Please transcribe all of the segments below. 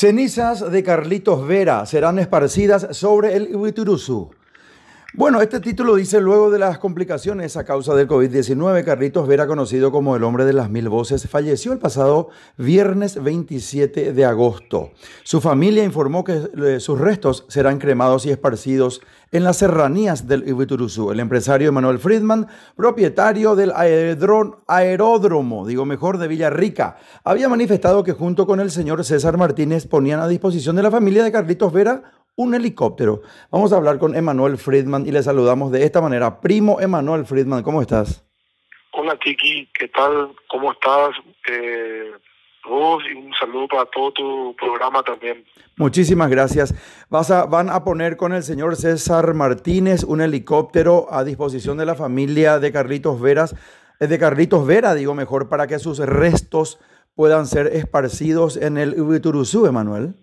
Cenizas de Carlitos Vera serán esparcidas sobre el Huituruzú. Bueno, este título dice luego de las complicaciones a causa del COVID-19, Carlitos Vera, conocido como el hombre de las mil voces, falleció el pasado viernes 27 de agosto. Su familia informó que eh, sus restos serán cremados y esparcidos en las serranías del Ibituruzú. El empresario Manuel Friedman, propietario del aeródromo, digo mejor, de Villarrica, había manifestado que junto con el señor César Martínez ponían a disposición de la familia de Carlitos Vera un helicóptero. Vamos a hablar con Emanuel Friedman y le saludamos de esta manera. Primo Emanuel Friedman, ¿cómo estás? Hola Tiki, ¿qué tal? ¿Cómo estás? Eh, vos y un saludo para todo tu programa también. Muchísimas gracias. Vas a, van a poner con el señor César Martínez un helicóptero a disposición de la familia de Carlitos Veras, eh, de Carlitos Vera, digo mejor, para que sus restos puedan ser esparcidos en el Ubituruzú, Emanuel.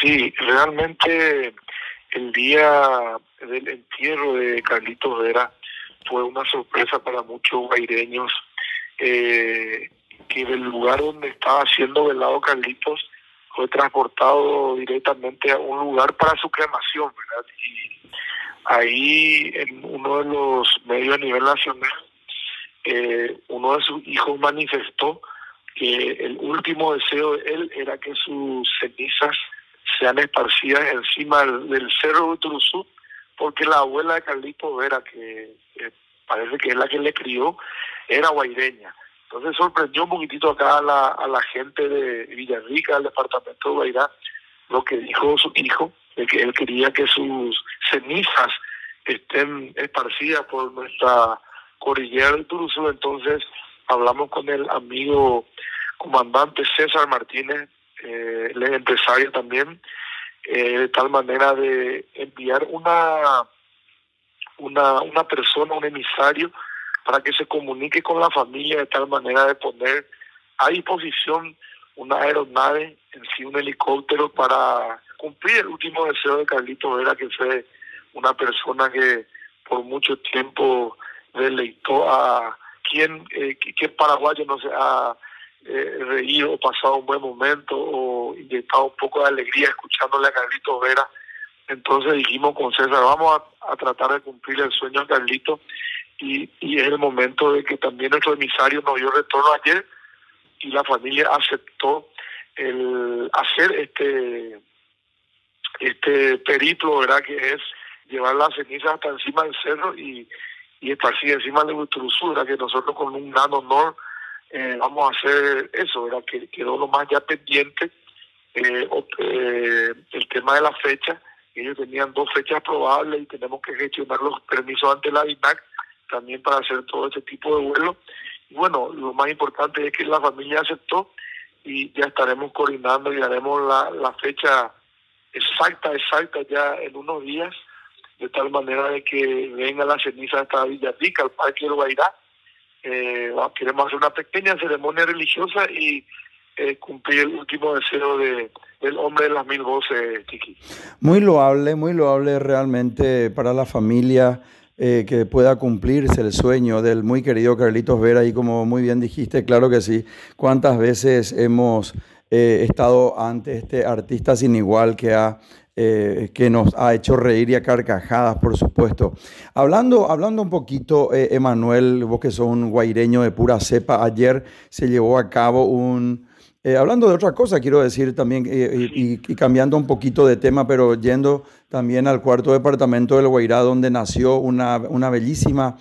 Sí, realmente el día del entierro de Carlitos Vera fue una sorpresa para muchos guaireños eh, que del lugar donde estaba siendo velado Carlitos fue transportado directamente a un lugar para su cremación, ¿verdad? Y ahí en uno de los medios a nivel nacional, eh, uno de sus hijos manifestó que el último deseo de él era que sus cenizas sean esparcidas encima del, cerro de Turuzú, porque la abuela de Carlito Vera, que parece que es la que le crió, era guaireña. Entonces sorprendió un poquitito acá a la, a la gente de Villarrica, del departamento de Guairá, lo que dijo su hijo, de que él quería que sus cenizas estén esparcidas por nuestra cordillera del Turuzú. Entonces hablamos con el amigo comandante César Martínez, eh, el empresario también, eh, de tal manera de enviar una, una, una persona, un emisario, para que se comunique con la familia de tal manera de poner a disposición una aeronave, en sí un helicóptero, para cumplir el último deseo de Carlito Vera, que fue una persona que por mucho tiempo deleitó a quien, eh, que, paraguayo no se ha eh, reído, pasado un buen momento o inyectado un poco de alegría escuchándole a Carlito Vera. Entonces dijimos con César, vamos a, tratar de cumplir el sueño de Carlito y, y es el momento de que también nuestro emisario nos dio retorno ayer y la familia aceptó el hacer este este periplo, ¿verdad? Que es llevar las cenizas hasta encima del cerro y, y esparcir encima de la que nosotros con un gran honor eh, vamos a hacer eso, ¿verdad? Que quedó lo más ya pendiente eh, eh, el tema de la fecha. Ellos tenían dos fechas probables y tenemos que gestionar los permisos ante la INAC también para hacer todo ese tipo de vuelo. Y bueno, lo más importante es que la familia aceptó y ya estaremos coordinando y haremos la, la fecha exacta, exacta ya en unos días, de tal manera de que venga la ceniza hasta Villarrica, al Parque del Guairá, eh, queremos hacer una pequeña ceremonia religiosa y eh, cumplir el último deseo de, del hombre de las mil voces, Chiqui. Muy loable, muy loable realmente para la familia. Eh, que pueda cumplirse el sueño del muy querido Carlitos Vera y como muy bien dijiste, claro que sí, cuántas veces hemos estado ante este artista sin igual que ha eh, que nos ha hecho reír y a carcajadas, por supuesto. Hablando, hablando un poquito, eh, Emanuel, vos que sos un guaireño de pura cepa, ayer se llevó a cabo un... Eh, hablando de otra cosa, quiero decir también, y, cambiando un poquito de tema, pero yendo también al cuarto departamento del Guairá, donde nació una, una bellísima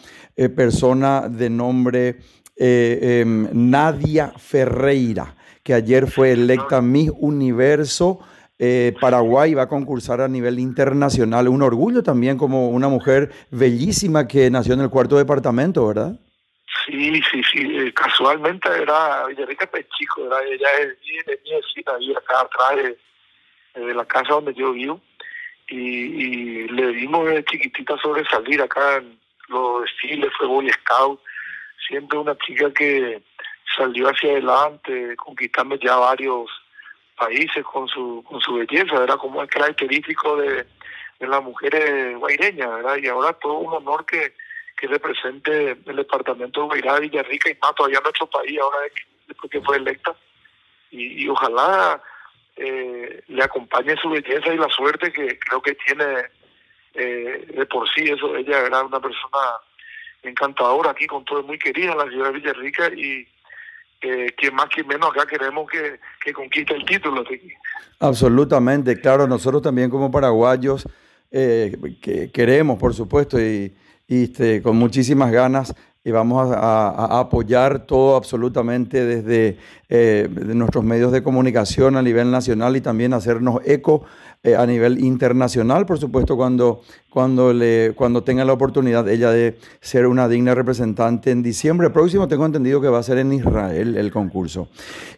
persona de nombre em, Nadia Ferreira, que ayer fue electa Miss Universo eh, Paraguay va a concursar a nivel internacional. Un orgullo también como una mujer bellísima que nació en el cuarto departamento, ¿verdad? Sí, sí, sí. Eh, casualmente era Villarrica Pechico, ¿verdad? Ella es, de mi vecina, ahí acá atrás de, la casa donde yo vivo. Y, le dimos de chiquitita sobresalir acá en los desfiles, fue Boy Scout. Siempre una chica que salió hacia adelante, conquistando ya varios países con su, con su belleza, ¿verdad? Como es característico de, las mujeres guaireñas, ¿verdad? Y ahora todo un honor que, que represente el departamento de Guairá, Villarrica y más todavía nuestro país, ahora después que fue electa. Y, y ojalá eh, le acompañe su belleza y la suerte que creo que tiene eh, de por sí. Eso, ella era una persona encantadora aquí, con todo muy querida en la ciudad de Villarrica y eh, que más que menos acá queremos que, que conquiste el título. Absolutamente, claro, nosotros también como paraguayos eh, que queremos, por supuesto, y, y este, con muchísimas ganas y vamos a, apoyar todo absolutamente desde eh, nuestros medios de comunicación a nivel nacional y también hacernos eco eh, a nivel internacional, por supuesto, cuando, cuando, le, cuando tenga la oportunidad ella de ser una digna representante en diciembre próximo. Tengo entendido que va a ser en Israel el concurso.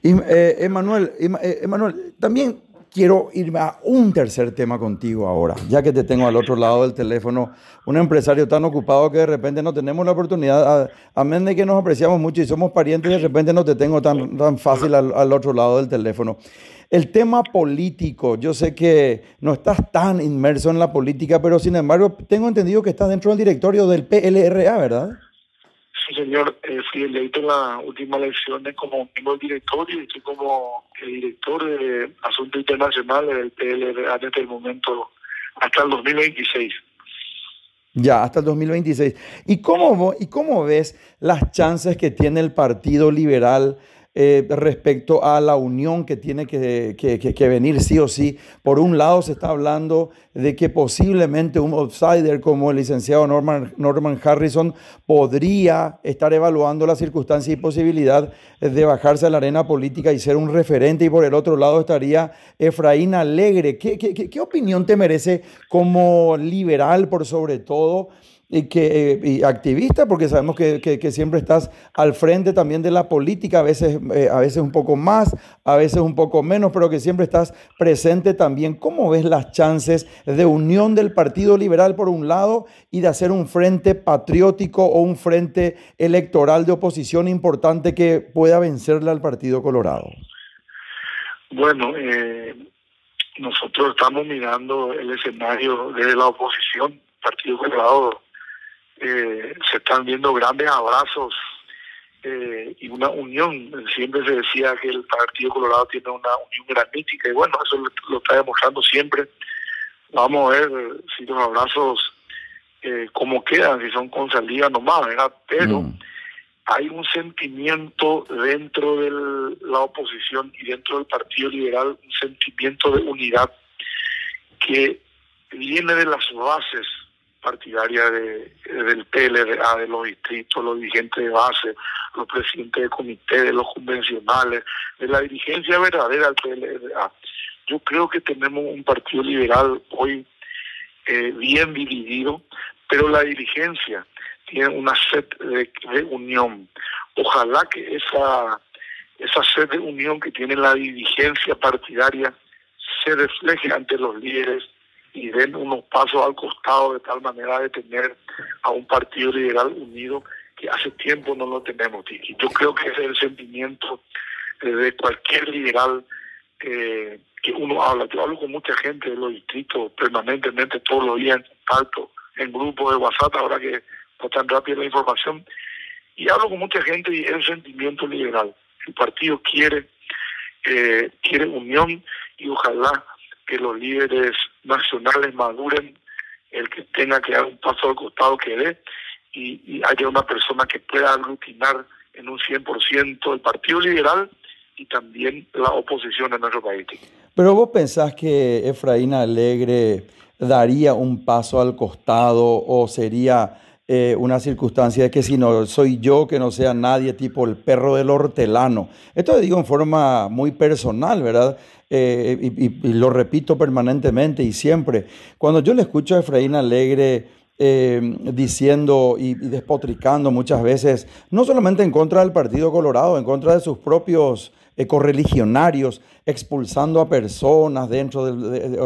Y, eh, Emanuel, Emanuel, también quiero irme a un tercer tema contigo ahora, ya que te tengo al otro lado del teléfono, un empresario tan ocupado que de repente no tenemos la oportunidad, a, menos de que nos apreciamos mucho y somos parientes, de repente no te tengo tan, tan fácil al, al otro lado del teléfono. El tema político, yo sé que no estás tan inmerso en la política, pero sin embargo tengo entendido que estás dentro del directorio del PLRA, ¿verdad? Señor, eh, fui electo en las últimas elecciones como miembro del directorio y estoy como el director de Asuntos Internacionales del PLRA desde el momento hasta el 2026. Ya, hasta el 2026. ¿Y cómo, ¿Y cómo ves las chances que tiene el Partido Liberal eh, respecto a la unión que tiene que, que, venir sí o sí. Por un lado se está hablando de que posiblemente un outsider como el licenciado Norman, Norman Harrison podría estar evaluando la circunstancia y posibilidad de bajarse a la arena política y ser un referente y por el otro lado estaría Efraín Alegre. ¿Qué, qué, qué opinión te merece como liberal por sobre todo? Y, que, y activista, porque sabemos que, que, siempre estás al frente también de la política, a veces, eh, a veces un poco más, a veces un poco menos, pero que siempre estás presente también. ¿Cómo ves las chances de unión del Partido Liberal por un lado y de hacer un frente patriótico o un frente electoral de oposición importante que pueda vencerle al Partido Colorado? Bueno, eh, nosotros estamos mirando el escenario desde la oposición. Partido Colorado eh, se están viendo grandes abrazos eh, y una unión. Siempre se decía que el Partido Colorado tiene una unión granítica y bueno, eso lo, está demostrando siempre. Vamos a ver si los abrazos, eh, cómo quedan, si son con salida nomás, ¿verdad? Pero mm. hay un sentimiento dentro de la oposición y dentro del Partido Liberal, un sentimiento de unidad que viene de las bases partidaria de, del PLRA, de los distritos, los dirigentes de base, los presidentes de comité, de los convencionales, de la dirigencia verdadera del PLRA. Yo creo que tenemos un partido liberal hoy eh, bien dividido, pero la dirigencia tiene una sed de, de, unión. Ojalá que esa, esa sed de unión que tiene la dirigencia partidaria se refleje ante los líderes y den unos pasos al costado de tal manera de tener a un partido liberal unido que hace tiempo no lo tenemos, Tiki. Yo creo que ese es el sentimiento de cualquier liberal que uno habla. Yo hablo con mucha gente de los distritos permanentemente, todos los días en contacto, en grupos de WhatsApp, ahora que no tan rápida la información, y hablo con mucha gente y es el sentimiento liberal. El partido quiere, eh, quiere unión y ojalá que los líderes nacionales maduren, el que tenga que dar un paso al costado que dé y, haya una persona que pueda aglutinar en un 100% el Partido Liberal y también la oposición en nuestro país. Pero vos pensás que Efraín Alegre daría un paso al costado o sería eh, una circunstancia de que si no soy yo, que no sea nadie, tipo el perro del hortelano. Esto lo digo en forma muy personal, ¿verdad? Eh, y, lo repito permanentemente y siempre. Cuando yo le escucho a Efraín Alegre eh, diciendo y, despotricando muchas veces, no solamente en contra del Partido Colorado, en contra de sus propios correligionarios, expulsando a personas dentro del,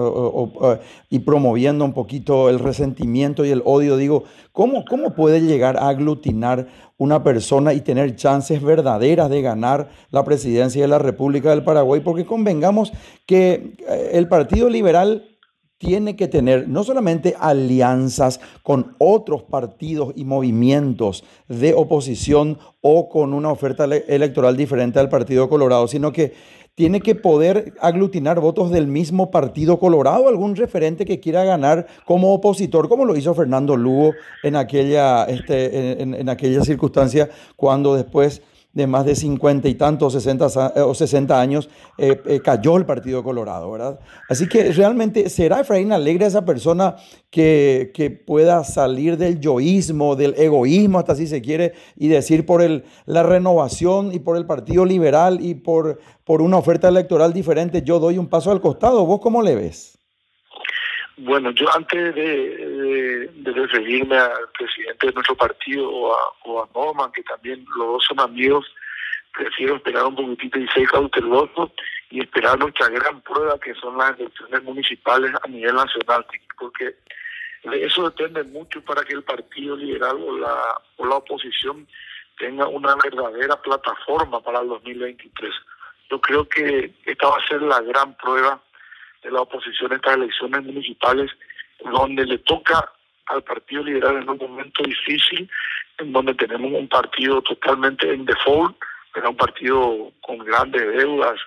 y promoviendo un poquito el resentimiento y el odio. Digo, ¿cómo, ¿cómo puede llegar a aglutinar una persona y tener chances verdaderas de ganar la presidencia de la República del Paraguay? Porque convengamos que eh, el Partido Liberal tiene que tener no solamente alianzas con otros partidos y movimientos de oposición o con una oferta electoral diferente al Partido Colorado, sino que tiene que poder aglutinar votos del mismo partido colorado, algún referente que quiera ganar como opositor, como lo hizo Fernando Lugo en aquella, este, en aquella circunstancia cuando después de más de 50 y tantos 60, o 60 años, eh, eh, cayó el Partido Colorado, ¿verdad? Así que realmente, ¿será Efraín Alegre esa persona que, que, pueda salir del yoísmo, del egoísmo, hasta si se quiere, y decir por el, la renovación y por el Partido Liberal y por, por una oferta electoral diferente, yo doy un paso al costado? ¿Vos cómo le ves? Bueno, yo antes de, de, referirme al presidente de nuestro partido o a, o a Norman, que también los dos son amigos, prefiero esperar un poquitito y ser cauteloso y esperar nuestra gran prueba que son las elecciones municipales a nivel nacional, porque eso depende mucho para que el Partido Liberal o la, o la oposición tenga una verdadera plataforma para el 2023. Yo creo que esta va a ser la gran prueba de la oposición a estas elecciones municipales, donde le toca al Partido Liberal en un momento difícil, en donde tenemos un partido totalmente en default, pero un partido con grandes deudas,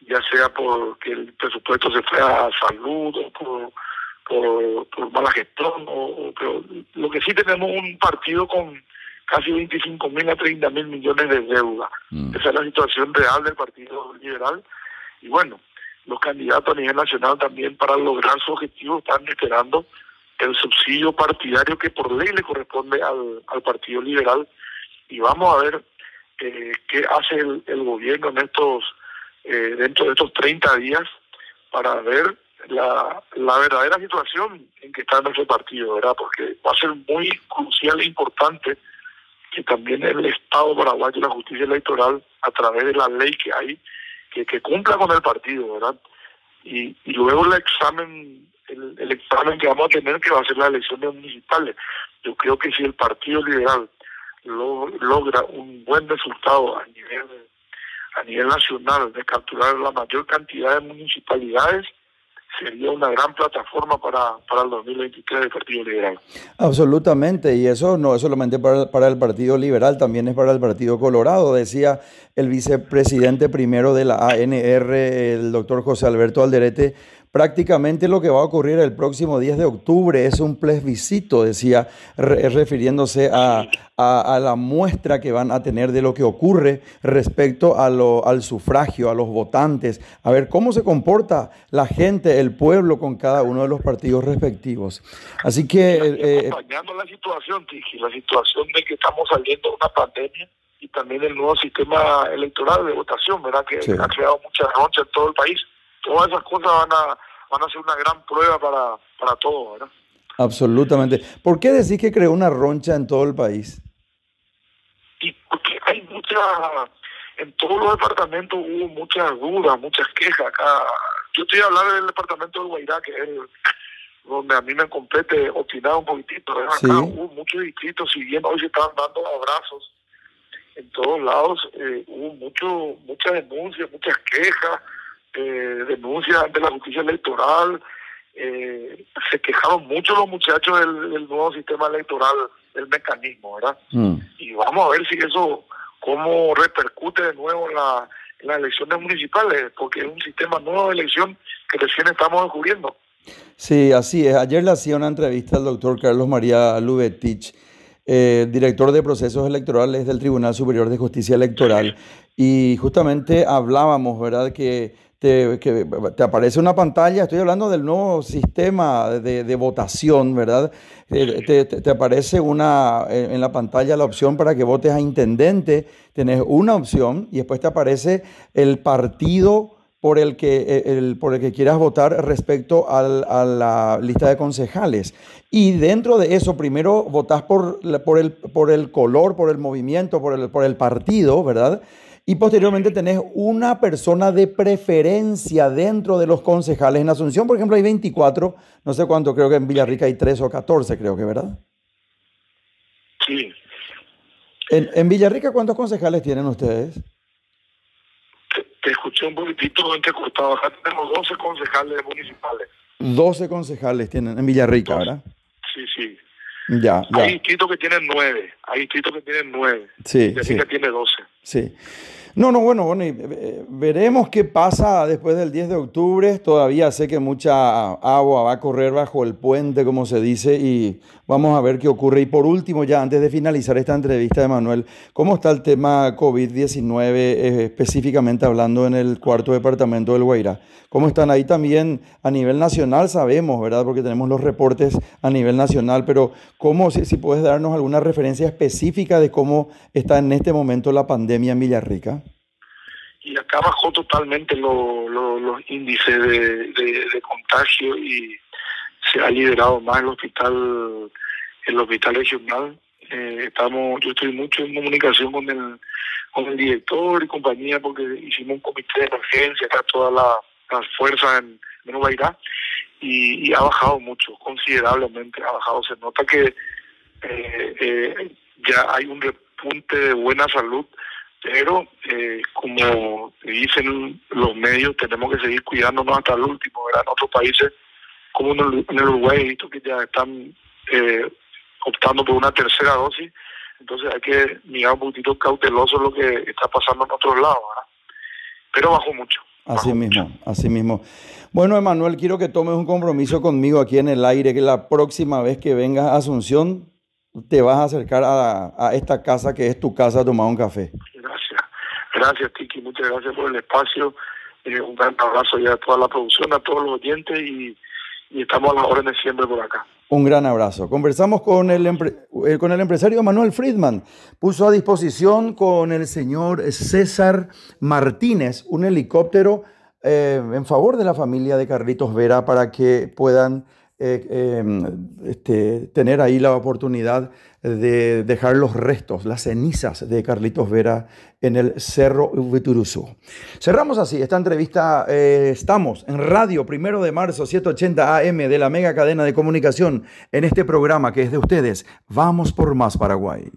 ya sea porque el presupuesto se fue a salud o por, por, mala gestión, o, pero lo que sí tenemos un partido con casi 25 mil a 30 mil millones de deuda. Mm. Esa es la situación real del Partido Liberal. Y bueno, los candidatos a nivel nacional también para lograr su objetivo están esperando el subsidio partidario que por ley le corresponde al, al Partido Liberal y vamos a ver eh, qué hace el, gobierno en estos eh, dentro de estos 30 días para ver la, la verdadera situación en que está nuestro partido, ¿verdad? Porque va a ser muy crucial e importante que también el Estado paraguayo la justicia electoral, a través de la ley que hay, que, que cumpla con el partido, ¿verdad? Y, y luego el examen, el, examen que vamos a tener, que va a ser las elecciones municipales. Yo creo que si el Partido Liberal logra un buen resultado a nivel a nivel nacional de capturar la mayor cantidad de municipalidades, sería una gran plataforma para, para el 2023 del Partido Liberal. Absolutamente, y eso no es solamente para, para, el Partido Liberal, también es para el Partido Colorado, decía el vicepresidente primero de la ANR, el doctor José Alberto Alderete Prácticamente lo que va a ocurrir el próximo 10 de octubre es un plebiscito, decía, refiriéndose a, la muestra que van a tener de lo que ocurre respecto a lo, al sufragio, a los votantes, a ver cómo se comporta la gente, el pueblo con cada uno de los partidos respectivos. Así que... Eh, eh la situación, Tiki, la situación de que estamos saliendo de una pandemia y también el nuevo sistema electoral de votación, ¿verdad? Que ha creado mucha roncha en todo el país todas esas cosas van a, van a ser una gran prueba para, para todos, ¿verdad? Absolutamente. ¿Por qué decís que creó una roncha en todo el país? Y porque hay muchas, en todos los departamentos hubo muchas dudas, muchas quejas acá. Yo estoy hablando del departamento de Guairá, que es donde a mí me compete opinar un poquitito. Acá hubo muchos distritos, si bien hoy se estaban dando abrazos en todos lados, eh, hubo mucho, muchas denuncias, muchas quejas eh, denuncias ante la justicia electoral. Eh, se quejaron mucho los muchachos del, nuevo sistema electoral, del mecanismo, ¿verdad? Mm. Y vamos a ver si eso, cómo repercute de nuevo en, la, las elecciones municipales, porque es un sistema nuevo de elección que recién estamos descubriendo. Sí, así es. Ayer le hacía una entrevista al doctor Carlos María Lubetich, eh, director de procesos electorales del Tribunal Superior de Justicia Electoral, y justamente hablábamos, ¿verdad?, que te, que te aparece una pantalla, estoy hablando del nuevo sistema de, votación, ¿verdad? Eh, te, te, aparece una, eh, en la pantalla la opción para que votes a intendente, tenés una opción y después te aparece el partido por el que, eh, el, por el que quieras votar respecto al, a la lista de concejales. Y dentro de eso, primero votás por, por, el, por el color, por el movimiento, por el, por el partido, ¿verdad? Y posteriormente tenés una persona de preferencia dentro de los concejales. En Asunción, por ejemplo, hay 24, no sé cuánto, creo que en Villarrica hay 3 o 14, creo que, ¿verdad? Sí. En, en Villarrica, ¿cuántos concejales tienen ustedes? Escuché un poquitito entrecortado. Acá tenemos 12 concejales municipales. 12 concejales tienen en Villarrica, ¿verdad? Sí, sí. Ya, Hay distritos que tienen 9, hay distritos que tienen 9. Sí, Villarrica tiene 12. Sí. No, no, bueno, bueno, eh, veremos qué pasa después del 10 de octubre. Todavía sé que mucha agua va a correr bajo el puente, como se dice, y vamos a ver qué ocurre. Y por último, ya antes de finalizar esta entrevista, Emanuel, ¿cómo está el tema COVID-19 eh, específicamente hablando en el cuarto departamento del Guairá? ¿Cómo están ahí también a nivel nacional? Sabemos, ¿verdad? Porque tenemos los reportes a nivel nacional, pero ¿cómo, si, si puedes darnos alguna referencia específica de cómo está en este momento la pandemia en Villarrica? Y acá bajó totalmente los índices de, contagio y se ha liderado más el hospital el hospital regional. Eh, estamos yo estoy mucho en comunicación con el con el director y compañía porque hicimos un comité de emergencia acá todas las fuerzas en Nueva y, y, ha bajado mucho considerablemente ha bajado. Se nota que eh, eh, ya hay un repunte de buena salud pero eh, como dicen los medios, tenemos que seguir cuidándonos hasta el último. En otros países, como en el, Uruguay, he visto que ya están eh, optando por una tercera dosis, entonces hay que mirar un poquito cauteloso lo que está pasando en otros lados, Pero bajó mucho. Así mismo, así mismo. Bueno, Emanuel, quiero que tomes un compromiso conmigo aquí en el aire, que la próxima vez que vengas a Asunción, te vas a acercar a, a esta casa que es tu casa a tomar un café. Gracias, Tiki, muchas gracias por el espacio. Eh, un gran abrazo ya a toda la producción, a todos los oyentes y, estamos a las órdenes siempre por acá. Un gran abrazo. Conversamos con el, eh, con el empresario Manuel Friedman. Puso a disposición con el señor César Martínez un helicóptero eh, en favor de la familia de Carlitos Vera para que puedan em, este, tener ahí la oportunidad de dejar los restos, las cenizas de Carlitos Vera en el Cerro Vituruzú. Cerramos así esta entrevista. Eh, estamos en radio, primero de marzo, 780 AM de la mega cadena de comunicación, en este programa que es de ustedes. Vamos por más Paraguay.